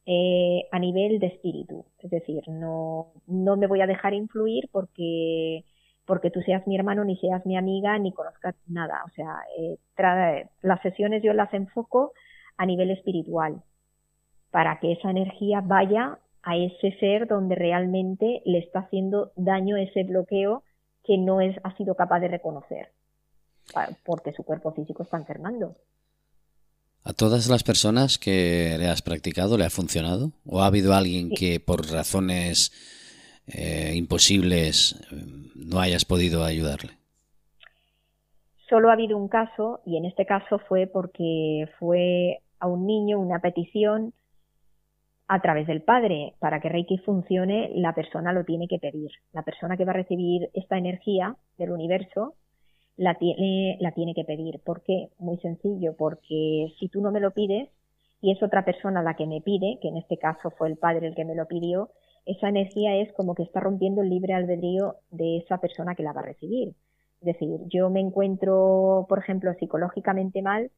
eh, a nivel de espíritu. Es decir, no, no me voy a dejar influir porque porque tú seas mi hermano, ni seas mi amiga, ni conozcas nada. O sea, eh, las sesiones yo las enfoco a nivel espiritual, para que esa energía vaya a ese ser donde realmente le está haciendo daño ese bloqueo que no es, ha sido capaz de reconocer, porque su cuerpo físico está enfermando. ¿A todas las personas que le has practicado le ha funcionado? ¿O ha habido alguien que por razones eh, imposibles eh, no hayas podido ayudarle? Solo ha habido un caso y en este caso fue porque fue a un niño una petición a través del padre. Para que Reiki funcione, la persona lo tiene que pedir. La persona que va a recibir esta energía del universo la tiene, la tiene que pedir. ¿Por qué? Muy sencillo, porque si tú no me lo pides y es otra persona la que me pide, que en este caso fue el padre el que me lo pidió, esa energía es como que está rompiendo el libre albedrío de esa persona que la va a recibir. Es decir, yo me encuentro, por ejemplo, psicológicamente mal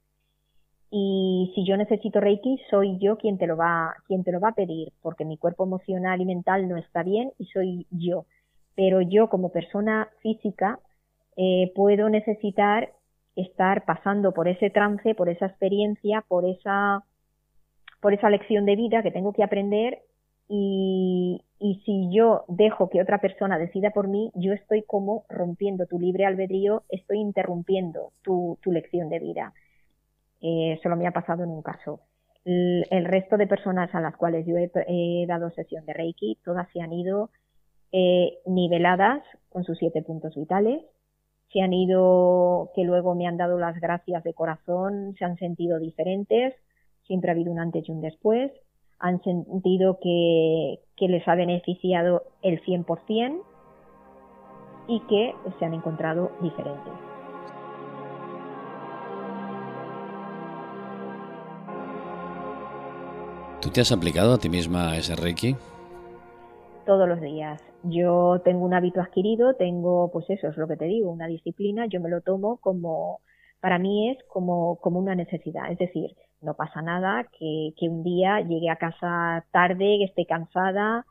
y si yo necesito Reiki, soy yo quien te lo va, quien te lo va a pedir, porque mi cuerpo emocional y mental no está bien y soy yo. Pero yo como persona física eh, puedo necesitar estar pasando por ese trance, por esa experiencia, por esa, por esa lección de vida que tengo que aprender y, y si yo dejo que otra persona decida por mí, yo estoy como rompiendo tu libre albedrío, estoy interrumpiendo tu, tu lección de vida. Eh, solo me ha pasado en un caso. El, resto de personas a las cuales yo he, dado sesión de Reiki, todas se han ido eh, niveladas con sus siete puntos vitales, se han ido que luego me han dado las gracias de corazón, se han sentido diferentes, siempre ha habido un antes y un después, han sentido que, que les ha beneficiado el 100% y que se han encontrado diferentes. ¿Tú te has aplicado a ti misma ese Reiki? Todos los días. Yo tengo un hábito adquirido, tengo, pues eso es lo que te digo, una disciplina, yo me lo tomo como, para mí es como, como una necesidad. Es decir, no pasa nada que, que un día llegue a casa tarde, que esté cansada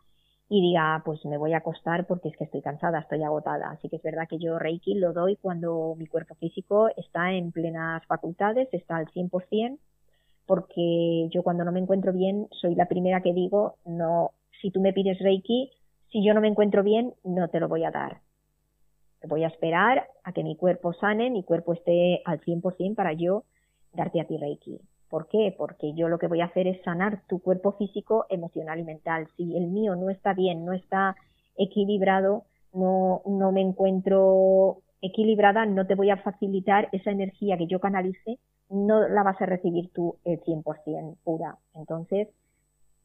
y diga, pues me voy a acostar porque es que estoy cansada, estoy agotada. Así que es verdad que yo Reiki lo doy cuando mi cuerpo físico está en plenas facultades, está al 100%, porque yo cuando no me encuentro bien soy la primera que digo, no, si tú me pides Reiki, si yo no me encuentro bien, no te lo voy a dar. Voy a esperar a que mi cuerpo sane, mi cuerpo esté al 100% para yo darte a ti Reiki. ¿Por qué? Porque yo lo que voy a hacer es sanar tu cuerpo físico, emocional y mental. Si el mío no está bien, no está equilibrado, no, no me encuentro equilibrada, no te voy a facilitar esa energía que yo canalice no la vas a recibir tú el 100% pura. Entonces,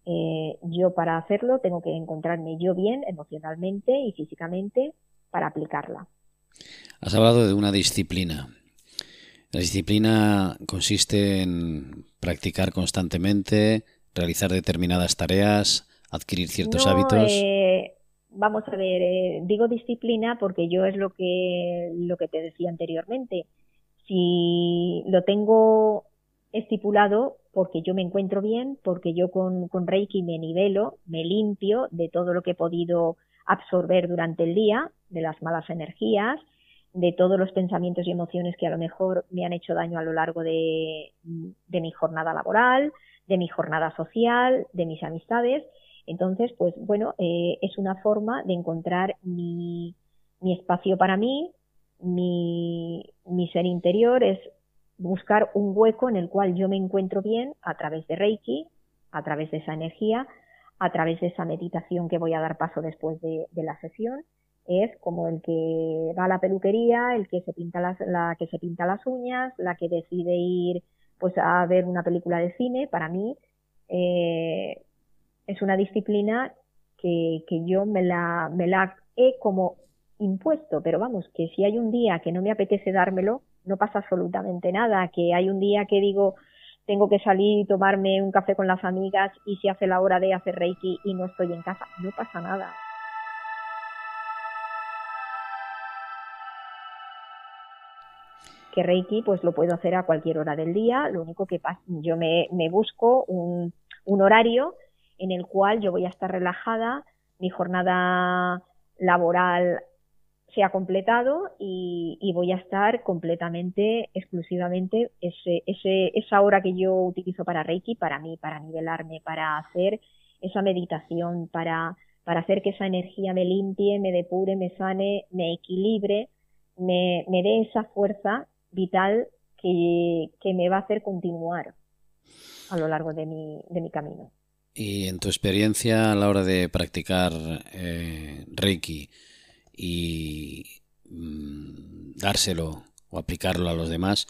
Eh, yo para hacerlo tengo que encontrarme yo bien emocionalmente y físicamente para aplicarla. Has hablado de una disciplina. La disciplina consiste en practicar constantemente, realizar determinadas tareas, adquirir ciertos hábitos. Eh, vamos a ver, eh, digo disciplina porque yo es lo que lo que te decía anteriormente. Si lo tengo estipulado porque yo me encuentro bien, porque yo con, con Reiki me nivelo, me limpio de todo lo que he podido absorber durante el día, de las malas energías, de todos los pensamientos y emociones que a lo mejor me han hecho daño a lo largo de, mi jornada laboral, de mi jornada social, de mis amistades. Entonces, pues bueno, eh, es una forma de encontrar mi, mi espacio para mí, mi, mi ser interior, es buscar un hueco en el cual yo me encuentro bien a través de Reiki, a través de esa energía, a través de esa meditación que voy a dar paso después de, la sesión es como el que va a la peluquería, el que se pinta las, la que se pinta las uñas, la que decide ir pues a ver una película de cine. Para mí eh, es una disciplina que, que yo me la, me la he como impuesto, pero vamos, que si hay un día que no me apetece dármelo, no pasa absolutamente nada, que hay un día que digo tengo que salir y tomarme un café con las amigas y se hace la hora de hacer Reiki y no estoy en casa, no pasa nada. que Reiki pues lo puedo hacer a cualquier hora del día, lo único que pasa, yo me, busco un horario en el cual yo voy a estar relajada, mi jornada laboral se ha completado y, voy a estar completamente, exclusivamente, ese, ese, esa hora que yo utilizo para Reiki, para mí, para nivelarme, para hacer esa meditación, para, para hacer que esa energía me limpie, me depure, me sane, me equilibre, me, me dé esa fuerza vital que, me va a hacer continuar a lo largo de mi, de mi camino. Y en tu experiencia a la hora de practicar eh, Reiki y mm, dárselo o aplicarlo a los demás,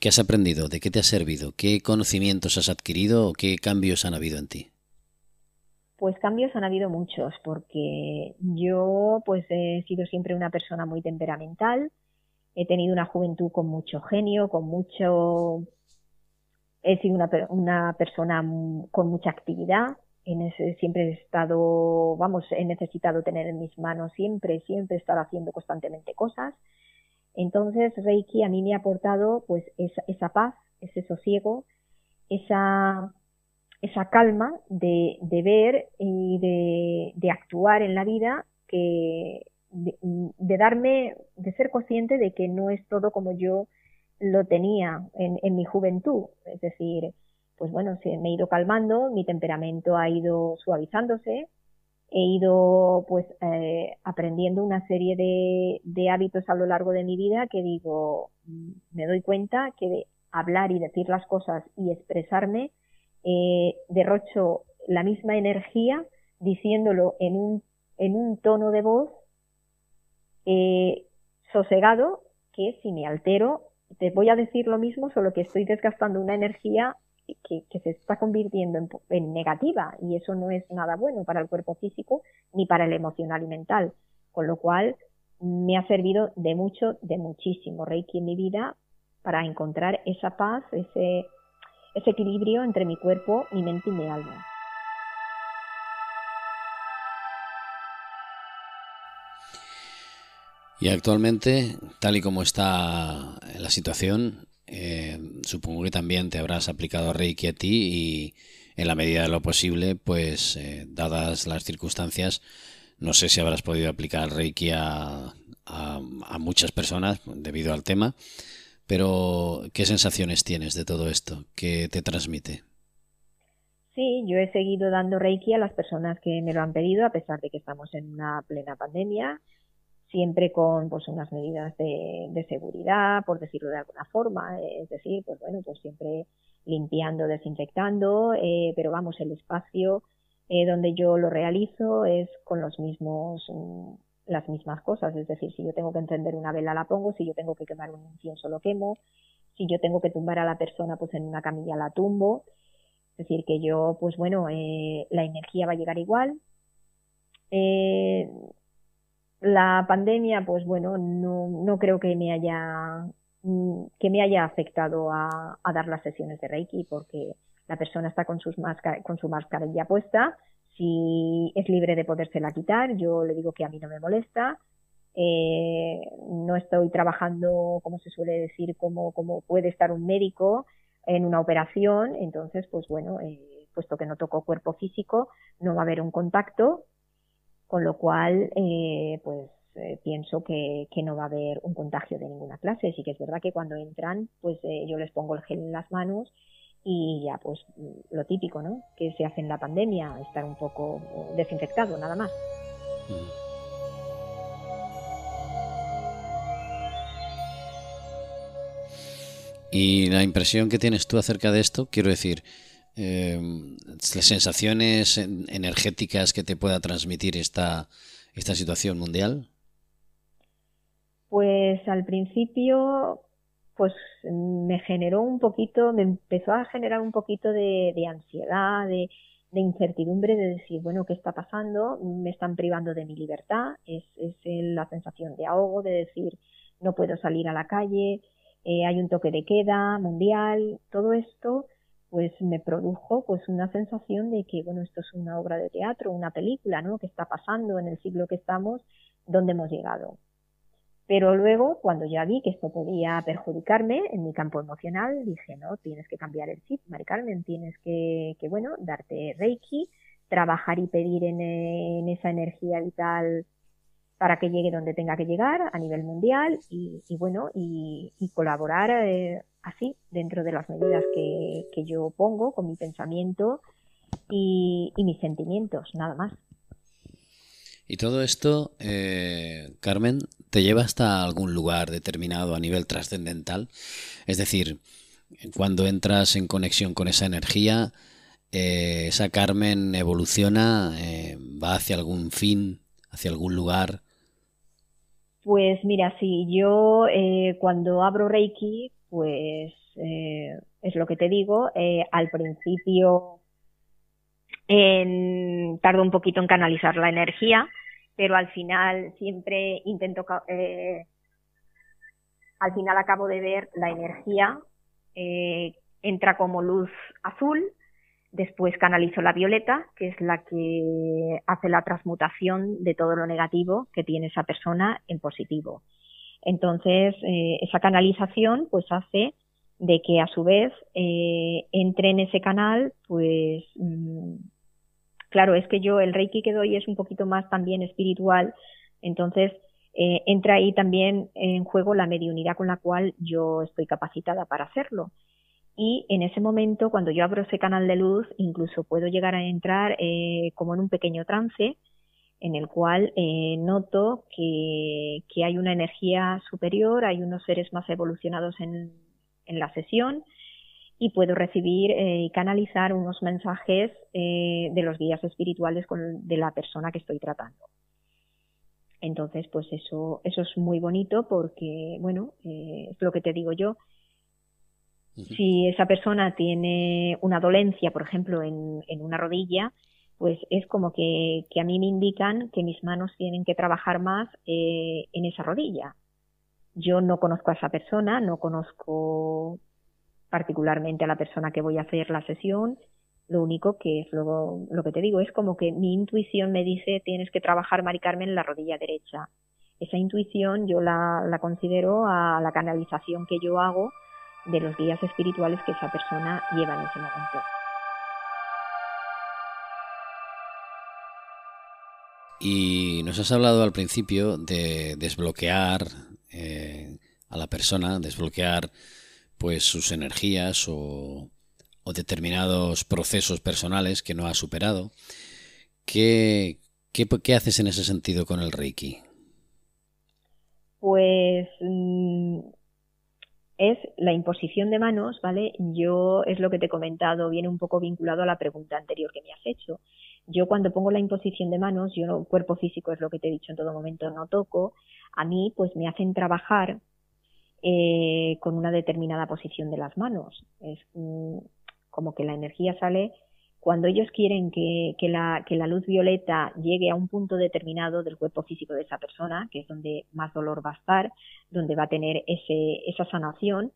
¿qué has aprendido? ¿De qué te ha servido? ¿Qué conocimientos has adquirido o qué cambios han habido en ti? Pues cambios han habido muchos, porque yo pues he sido siempre una persona muy temperamental, he tenido una juventud con mucho genio, con mucho... He sido una, una persona con mucha actividad, en ese, siempre he estado, vamos, he necesitado tener en mis manos siempre, siempre estar haciendo constantemente cosas. Entonces Reiki a mí me ha aportado pues esa, esa paz, ese sosiego, esa, esa calma de, de ver y de, de, actuar en la vida que de, darme, de ser consciente de que no es todo como yo lo tenía en, en mi juventud. Es decir, pues bueno, se, me he ido calmando, mi temperamento ha ido suavizándose, he ido pues eh, aprendiendo una serie de, de, hábitos a lo largo de mi vida que digo, me doy cuenta que hablar y decir las cosas y expresarme, eh, derrocho la misma energía diciéndolo en un, en un tono de voz eh, sosegado que si me altero, te voy a decir lo mismo, solo que estoy desgastando una energía que, se está convirtiendo en, en, negativa y eso no es nada bueno para el cuerpo físico ni para el emocional y mental. Con lo cual, me ha servido de mucho, de muchísimo Reiki en mi vida para encontrar esa paz, ese, ese equilibrio entre mi cuerpo, mi mente y mi alma. Y actualmente, tal y como está la situación, eh, supongo que también te habrás aplicado Reiki a ti y en la medida de lo posible, pues eh, dadas las circunstancias, no sé si habrás podido aplicar Reiki a, a, muchas personas debido al tema, pero ¿qué sensaciones tienes de todo esto? ¿Qué te transmite? Sí, yo he seguido dando Reiki a las personas que me lo han pedido, a pesar de que estamos en una plena pandemia siempre con pues unas medidas de, de, seguridad, por decirlo de alguna forma, es decir, pues bueno, pues siempre limpiando, desinfectando, eh, pero vamos, el espacio eh, donde yo lo realizo es con los mismos mm, las mismas cosas, es decir, si yo tengo que encender una vela la pongo, si yo tengo que quemar un incienso lo quemo, si yo tengo que tumbar a la persona pues en una camilla la tumbo Es decir, que yo, pues bueno, eh, la energía va a llegar igual. Eh, la pandemia, pues bueno, no, no creo que me haya mm, que me haya afectado a, a, dar las sesiones de Reiki porque la persona está con, sus con su mascarilla puesta, si es libre de podérsela quitar, yo le digo que a mí no me molesta, eh, no estoy trabajando, como se suele decir, como, como puede estar un médico en una operación, entonces, pues bueno, eh, puesto que no toco cuerpo físico, no va a haber un contacto, con lo cual, eh, pues eh, pienso que, no va a haber un contagio de ninguna clase. Sí que es verdad que cuando entran, pues eh, yo les pongo el gel en las manos y ya pues lo típico, ¿no? Que se hace en la pandemia, estar un poco desinfectado, nada más. Y la impresión que tienes tú acerca de esto, quiero decir, eh, las sensaciones energéticas que te pueda transmitir esta, esta situación mundial. Pues al principio pues me generó un poquito, me empezó a generar un poquito de, ansiedad, de, incertidumbre, de decir, bueno, ¿qué está pasando? Me están privando de mi libertad, es, es la sensación de ahogo, de decir, no puedo salir a la calle, eh, hay un toque de queda mundial, todo esto pues me produjo pues una sensación de que bueno esto es una obra de teatro una película no que está pasando en el siglo que estamos dónde hemos llegado pero luego, cuando ya vi que esto podía perjudicarme en mi campo emocional, dije, no, tienes que cambiar el chip, Mari Carmen, tienes que, que bueno, darte Reiki, trabajar y pedir en, esa energía vital para que llegue donde tenga que llegar a nivel mundial y, bueno, y, colaborar eh, así dentro de las medidas que, que, yo pongo con mi pensamiento y, y mis sentimientos, nada más. Y todo esto, eh, Carmen, te lleva hasta algún lugar determinado a nivel trascendental. Es decir, cuando entras en conexión con esa energía, eh, esa Carmen evoluciona, eh, va hacia algún fin, hacia algún lugar. Pues mira, sí, yo cuando abro Reiki, pues es lo que te digo, al principio en, tardo un poquito en canalizar la energía, pero al final siempre intento, eh, al final acabo de ver la energía, eh, entra como luz azul, después canalizo la violeta, que es la que hace la transmutación de todo lo negativo que tiene esa persona en positivo. Entonces, eh, esa canalización pues hace de que a su vez eh, entre en ese canal pues mm, Claro, es que yo el Reiki que doy es un poquito más también espiritual, entonces eh, entra ahí también en juego la mediunidad con la cual yo estoy capacitada para hacerlo. Y en ese momento, cuando yo abro ese canal de luz, incluso puedo llegar a entrar eh, como en un pequeño trance en el cual eh, noto que, que, hay una energía superior, hay unos seres más evolucionados en, en la sesión y puedo recibir eh, y canalizar unos mensajes eh, de los guías espirituales con, de la persona que estoy tratando. Entonces, pues eso, eso es muy bonito porque, bueno, es lo que te digo yo. Si esa persona tiene una dolencia, por ejemplo, en, en una rodilla, pues es como que, que, a mí me indican que mis manos tienen que trabajar más en esa rodilla. Yo no conozco a esa persona, no conozco particularmente a la persona que voy a hacer la sesión. Lo único que es lo, lo que te digo es como que mi intuición me dice tienes que trabajar, Mari Carmen, en la rodilla derecha. Esa intuición yo la, la considero a la canalización que yo hago de los guías espirituales que esa persona lleva en ese momento. Y nos has hablado al principio de desbloquear eh, a la persona, desbloquear pues sus energías o, determinados procesos personales que no ha superado. ¿Qué, qué, haces en ese sentido con el Reiki? Pues mm, es la imposición de manos, ¿vale? Yo, es lo que te he comentado, viene un poco vinculado a la pregunta anterior que me has hecho. Yo cuando pongo la imposición de manos, yo cuerpo físico es lo que te he dicho en todo momento, no toco, a mí pues me hacen trabajar eh, con una determinada posición de las manos. Es mm, como que la energía sale cuando ellos quieren que, la, que la luz violeta llegue a un punto determinado del cuerpo físico de esa persona, que es donde más dolor va a estar, donde va a tener ese, esa sanación,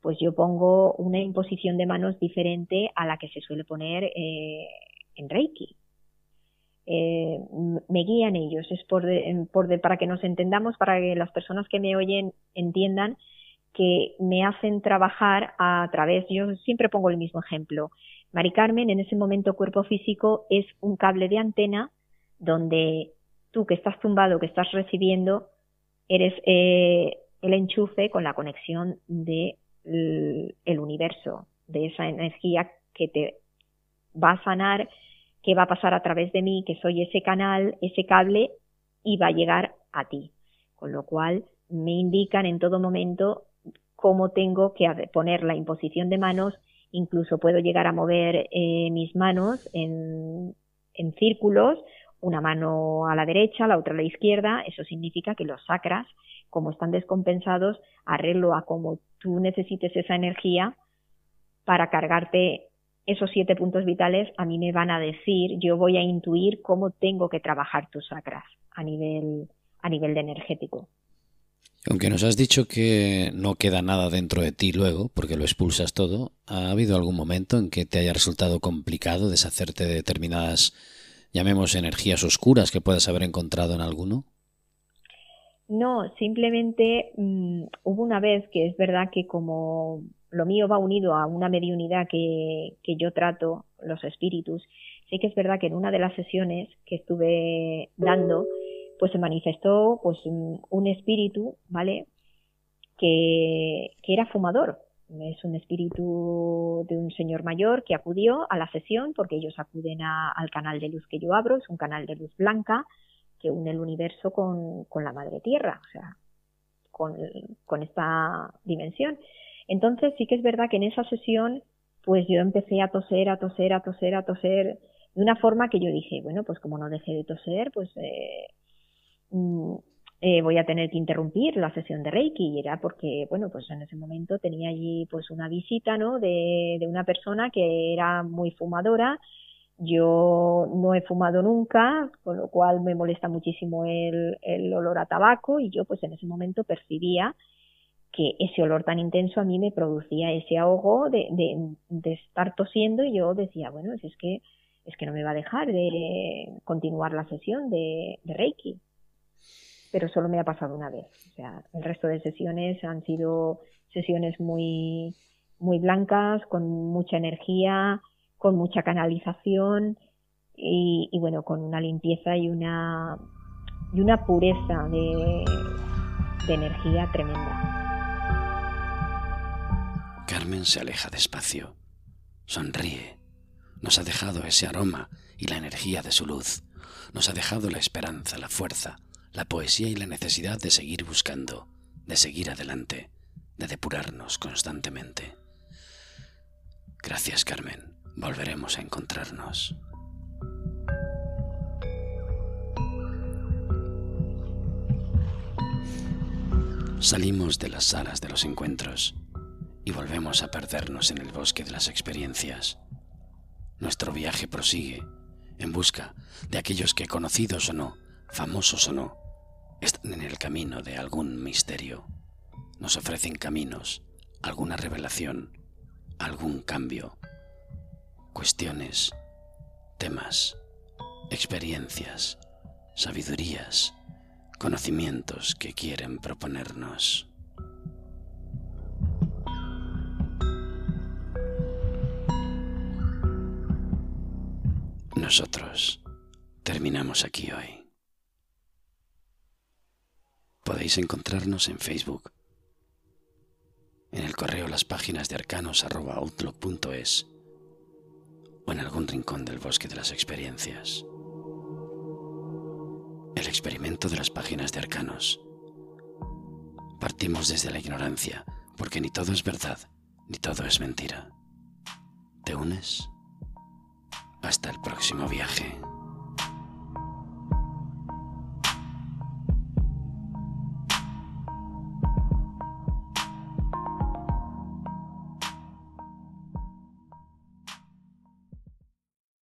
pues yo pongo una imposición de manos diferente a la que se suele poner eh, en Reiki. Eh, me guían ellos, es por, por para que nos entendamos, para que las personas que me oyen entiendan que me hacen trabajar a través, yo siempre pongo el mismo ejemplo, Mari Carmen, en ese momento cuerpo físico es un cable de antena donde tú que estás tumbado, que estás recibiendo, eres eh, el enchufe con la conexión del el universo, de esa energía que te va a sanar, que va a pasar a través de mí, que soy ese canal, ese cable y va a llegar a ti. Con lo cual me indican en todo momento cómo tengo que poner la imposición de manos Incluso puedo llegar a mover eh, mis manos en, círculos, una mano a la derecha, la otra a la izquierda. Eso significa que los sacras, como están descompensados, arreglo a como tú necesites esa energía para cargarte esos siete puntos vitales, a mí me van a decir, yo voy a intuir cómo tengo que trabajar tus sacras a nivel, a nivel de energético. Aunque nos has dicho que no queda nada dentro de ti luego, porque lo expulsas todo, ¿ha habido algún momento en que te haya resultado complicado deshacerte de determinadas, llamemos, energías oscuras que puedas haber encontrado en alguno? No, simplemente mm, hubo una vez que es verdad que como lo mío va unido a una mediunidad que, que yo trato, los espíritus, sí que es verdad que en una de las sesiones que estuve dando, pues se manifestó pues un, espíritu, ¿vale? Que, era fumador. Es un espíritu de un señor mayor que acudió a la sesión porque ellos acuden al canal de luz que yo abro, es un canal de luz blanca que une el universo con, la madre tierra, o sea, con, con esta dimensión. Entonces sí que es verdad que en esa sesión pues yo empecé a toser, a toser, a toser, a toser, de una forma que yo dije, bueno, pues como no dejé de toser, pues eh, Mm, eh, voy a tener que interrumpir la sesión de Reiki y era porque, bueno, pues en ese momento tenía allí pues una visita, ¿no? De, de una persona que era muy fumadora. Yo no he fumado nunca, con lo cual me molesta muchísimo el, el olor a tabaco y yo pues en ese momento percibía que ese olor tan intenso a mí me producía ese ahogo de, de, estar tosiendo y yo decía, bueno, si es que es que no me va a dejar de continuar la sesión de, de Reiki pero solo me ha pasado una vez. O sea, el resto de sesiones han sido sesiones muy, muy blancas, con mucha energía, con mucha canalización y, bueno, con una limpieza y una, y una pureza de, de energía tremenda. Carmen se aleja despacio, sonríe, nos ha dejado ese aroma y la energía de su luz, nos ha dejado la esperanza, la fuerza, la poesía y la necesidad de seguir buscando, de seguir adelante, de depurarnos constantemente. Gracias, Carmen. Volveremos a encontrarnos. Salimos de las salas de los encuentros y volvemos a perdernos en el bosque de las experiencias. Nuestro viaje prosigue en busca de aquellos que, conocidos o no, famosos o no, están en el camino de algún misterio. Nos ofrecen caminos, alguna revelación, algún cambio, cuestiones, temas, experiencias, sabidurías, conocimientos que quieren proponernos. Nosotros terminamos aquí hoy. Podéis encontrarnos en Facebook, en el correo las páginas de arcanos.outlook.es o en algún rincón del bosque de las experiencias. El experimento de las páginas de arcanos. Partimos desde la ignorancia, porque ni todo es verdad, ni todo es mentira. ¿Te unes? Hasta el próximo viaje.